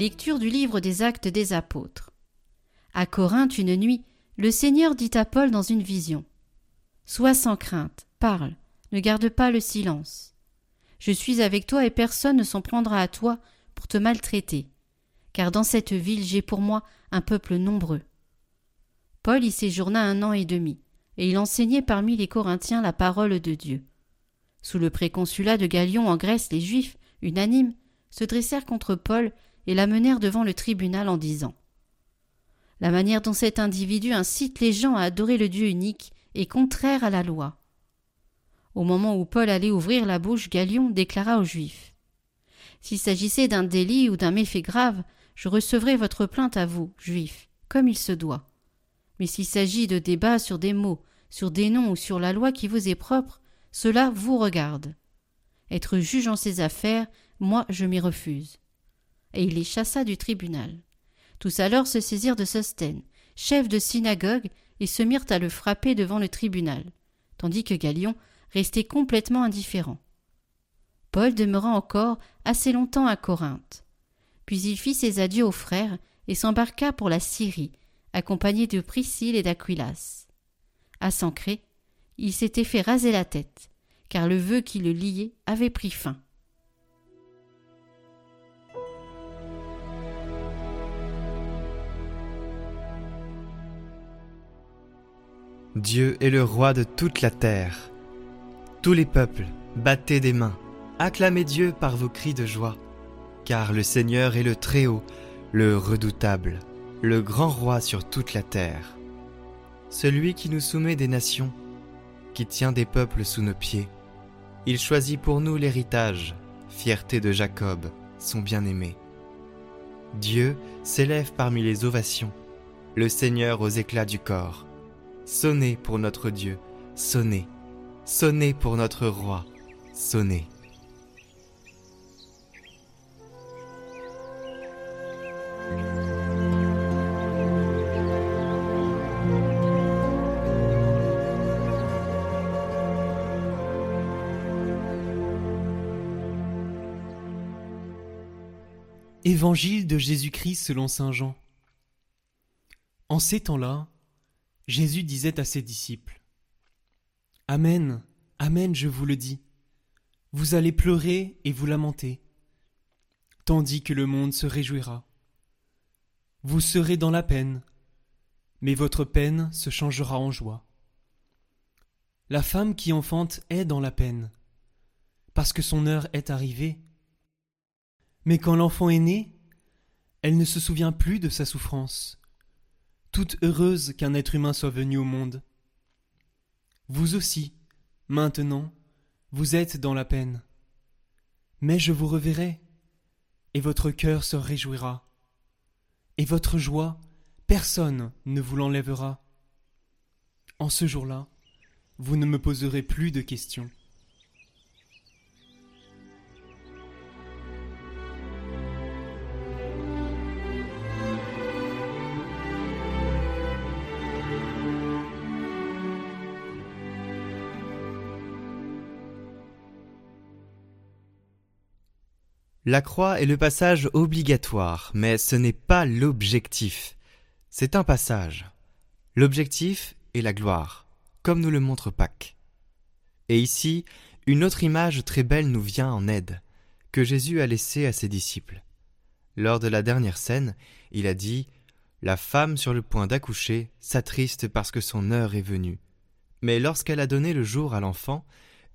Lecture du livre des Actes des Apôtres. À Corinthe, une nuit, le Seigneur dit à Paul dans une vision Sois sans crainte, parle, ne garde pas le silence. Je suis avec toi et personne ne s'en prendra à toi pour te maltraiter, car dans cette ville j'ai pour moi un peuple nombreux. Paul y séjourna un an et demi, et il enseignait parmi les Corinthiens la parole de Dieu. Sous le préconsulat de Galion en Grèce, les Juifs, unanimes, se dressèrent contre Paul et l'amenèrent devant le tribunal en disant La manière dont cet individu incite les gens à adorer le Dieu unique est contraire à la loi. Au moment où Paul allait ouvrir la bouche, Galion déclara aux Juifs S'il s'agissait d'un délit ou d'un méfait grave, je recevrai votre plainte à vous, Juifs, comme il se doit. Mais s'il s'agit de débats sur des mots, sur des noms ou sur la loi qui vous est propre, cela vous regarde. Être juge en ces affaires, moi je m'y refuse. Et il les chassa du tribunal. Tous alors se saisirent de Sostène, chef de synagogue, et se mirent à le frapper devant le tribunal, tandis que Galion restait complètement indifférent. Paul demeura encore assez longtemps à Corinthe. Puis il fit ses adieux aux frères et s'embarqua pour la Syrie, accompagné de Priscille et d'Aquilas. À Sancré, il s'était fait raser la tête, car le vœu qui le liait avait pris fin. Dieu est le roi de toute la terre. Tous les peuples, battez des mains, acclamez Dieu par vos cris de joie, car le Seigneur est le Très-Haut, le redoutable, le grand roi sur toute la terre. Celui qui nous soumet des nations, qui tient des peuples sous nos pieds. Il choisit pour nous l'héritage, fierté de Jacob, son bien-aimé. Dieu s'élève parmi les ovations, le Seigneur aux éclats du corps. Sonnez pour notre Dieu, sonnez, sonnez pour notre roi, sonnez. Évangile de Jésus-Christ selon Saint Jean. En ces temps-là, Jésus disait à ses disciples Amen, Amen, je vous le dis. Vous allez pleurer et vous lamenter, tandis que le monde se réjouira. Vous serez dans la peine, mais votre peine se changera en joie. La femme qui enfante est dans la peine, parce que son heure est arrivée. Mais quand l'enfant est né, elle ne se souvient plus de sa souffrance heureuse qu'un être humain soit venu au monde. Vous aussi, maintenant, vous êtes dans la peine. Mais je vous reverrai, et votre cœur se réjouira. Et votre joie, personne ne vous l'enlèvera. En ce jour-là, vous ne me poserez plus de questions. La croix est le passage obligatoire, mais ce n'est pas l'objectif. C'est un passage. L'objectif est la gloire, comme nous le montre Pâques. Et ici, une autre image très belle nous vient en aide, que Jésus a laissée à ses disciples. Lors de la dernière scène, il a dit La femme sur le point d'accoucher s'attriste parce que son heure est venue. Mais lorsqu'elle a donné le jour à l'enfant,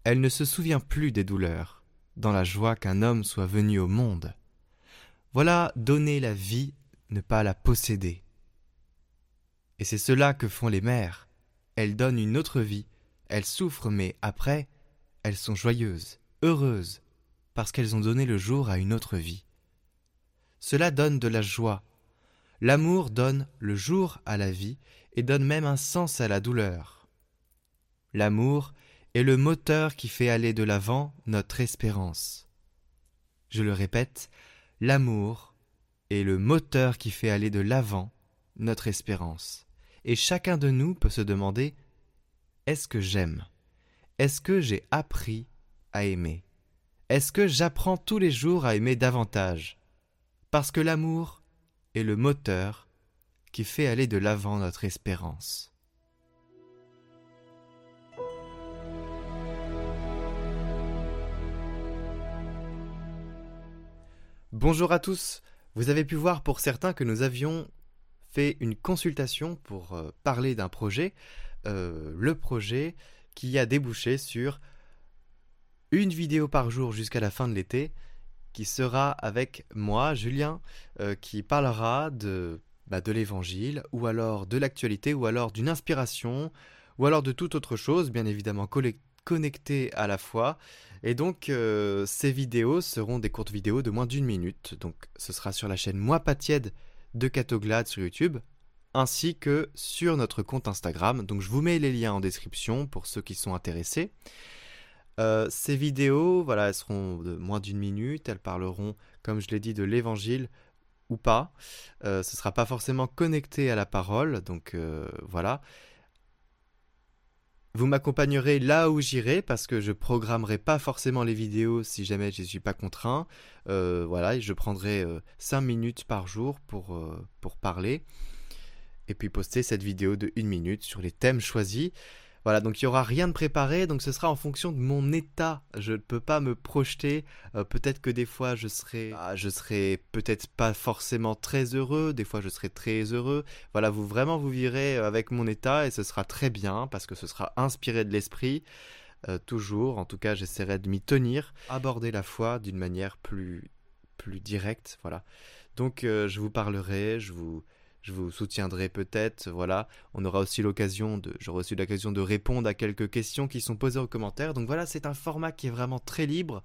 elle ne se souvient plus des douleurs dans la joie qu'un homme soit venu au monde. Voilà donner la vie, ne pas la posséder. Et c'est cela que font les mères. Elles donnent une autre vie, elles souffrent, mais après, elles sont joyeuses, heureuses, parce qu'elles ont donné le jour à une autre vie. Cela donne de la joie. L'amour donne le jour à la vie et donne même un sens à la douleur. L'amour est le moteur qui fait aller de l'avant notre espérance. Je le répète, l'amour est le moteur qui fait aller de l'avant notre espérance. Et chacun de nous peut se demander Est-ce que j'aime? Est-ce que j'ai appris à aimer? Est-ce que j'apprends tous les jours à aimer davantage? Parce que l'amour est le moteur qui fait aller de l'avant notre espérance. Bonjour à tous. Vous avez pu voir pour certains que nous avions fait une consultation pour euh, parler d'un projet, euh, le projet qui a débouché sur une vidéo par jour jusqu'à la fin de l'été, qui sera avec moi, Julien, euh, qui parlera de, bah, de l'évangile, ou alors de l'actualité, ou alors d'une inspiration, ou alors de toute autre chose, bien évidemment connectée à la fois, et donc, euh, ces vidéos seront des courtes vidéos de moins d'une minute. Donc, ce sera sur la chaîne Moi pas tiède de Catoglade sur YouTube, ainsi que sur notre compte Instagram. Donc, je vous mets les liens en description pour ceux qui sont intéressés. Euh, ces vidéos, voilà, elles seront de moins d'une minute. Elles parleront, comme je l'ai dit, de l'évangile ou pas. Euh, ce ne sera pas forcément connecté à la parole. Donc, voilà. Vous m'accompagnerez là où j'irai parce que je programmerai pas forcément les vidéos si jamais je ne suis pas contraint. Euh, voilà, je prendrai 5 euh, minutes par jour pour, euh, pour parler et puis poster cette vidéo de 1 minute sur les thèmes choisis. Voilà, donc il n'y aura rien de préparé, donc ce sera en fonction de mon état. Je ne peux pas me projeter. Euh, peut-être que des fois je serai, ah, je serai peut-être pas forcément très heureux, des fois je serai très heureux. Voilà, vous vraiment vous virez avec mon état et ce sera très bien parce que ce sera inspiré de l'esprit. Euh, toujours, en tout cas, j'essaierai de m'y tenir, aborder la foi d'une manière plus, plus directe. Voilà. Donc euh, je vous parlerai, je vous je vous soutiendrai peut-être, voilà. On aura aussi l'occasion de, j'aurai aussi l'occasion de répondre à quelques questions qui sont posées aux commentaires. Donc voilà, c'est un format qui est vraiment très libre.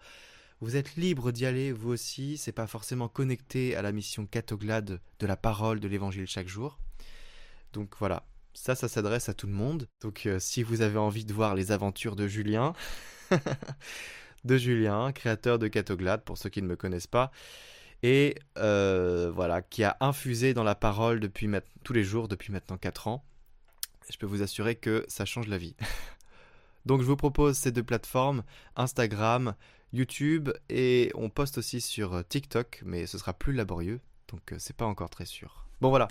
Vous êtes libre d'y aller, vous aussi. C'est pas forcément connecté à la mission catoglade de la parole de l'évangile chaque jour. Donc voilà, ça, ça s'adresse à tout le monde. Donc euh, si vous avez envie de voir les aventures de Julien, de Julien, créateur de Catoglade, pour ceux qui ne me connaissent pas, et euh, voilà, qui a infusé dans la parole depuis tous les jours depuis maintenant 4 ans. je peux vous assurer que ça change la vie. Donc je vous propose ces deux plateformes, Instagram, YouTube, et on poste aussi sur TikTok, mais ce sera plus laborieux, donc euh, c'est pas encore très sûr. Bon voilà,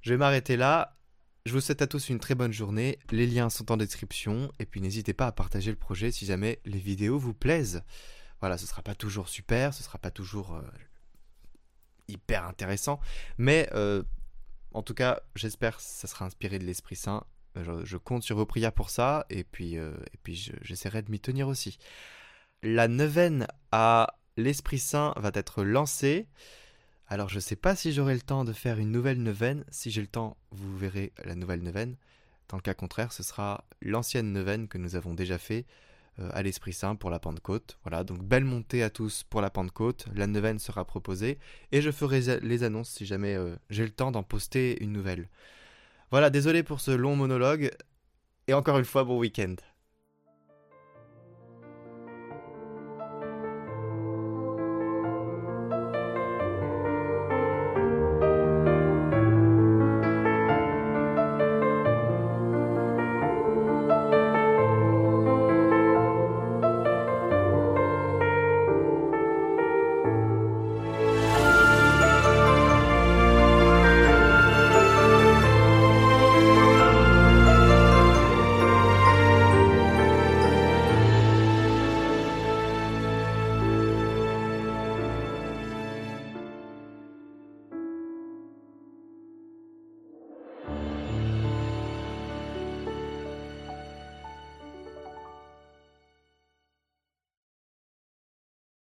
je vais m'arrêter là. Je vous souhaite à tous une très bonne journée. Les liens sont en description, et puis n'hésitez pas à partager le projet si jamais les vidéos vous plaisent. Voilà, ce sera pas toujours super, ce sera pas toujours euh, hyper intéressant. Mais euh, en tout cas, j'espère que ça sera inspiré de l'Esprit Saint. Je, compte sur vos prières pour ça, et puis, euh, et puis j'essaierai de m'y tenir aussi. La neuvaine à l'Esprit Saint va être lancée. Alors je sais pas si j'aurai le temps de faire une nouvelle neuvaine. Si j'ai le temps, vous verrez la nouvelle neuvaine. Dans le cas contraire, ce sera l'ancienne neuvaine que nous avons déjà fait euh, à l'Esprit Saint pour la Pentecôte. Voilà, donc belle montée à tous pour la Pentecôte. La neuvaine sera proposée et je ferai les annonces si jamais euh, j'ai le temps d'en poster une nouvelle. Voilà, désolé pour ce long monologue et encore une fois, bon week-end.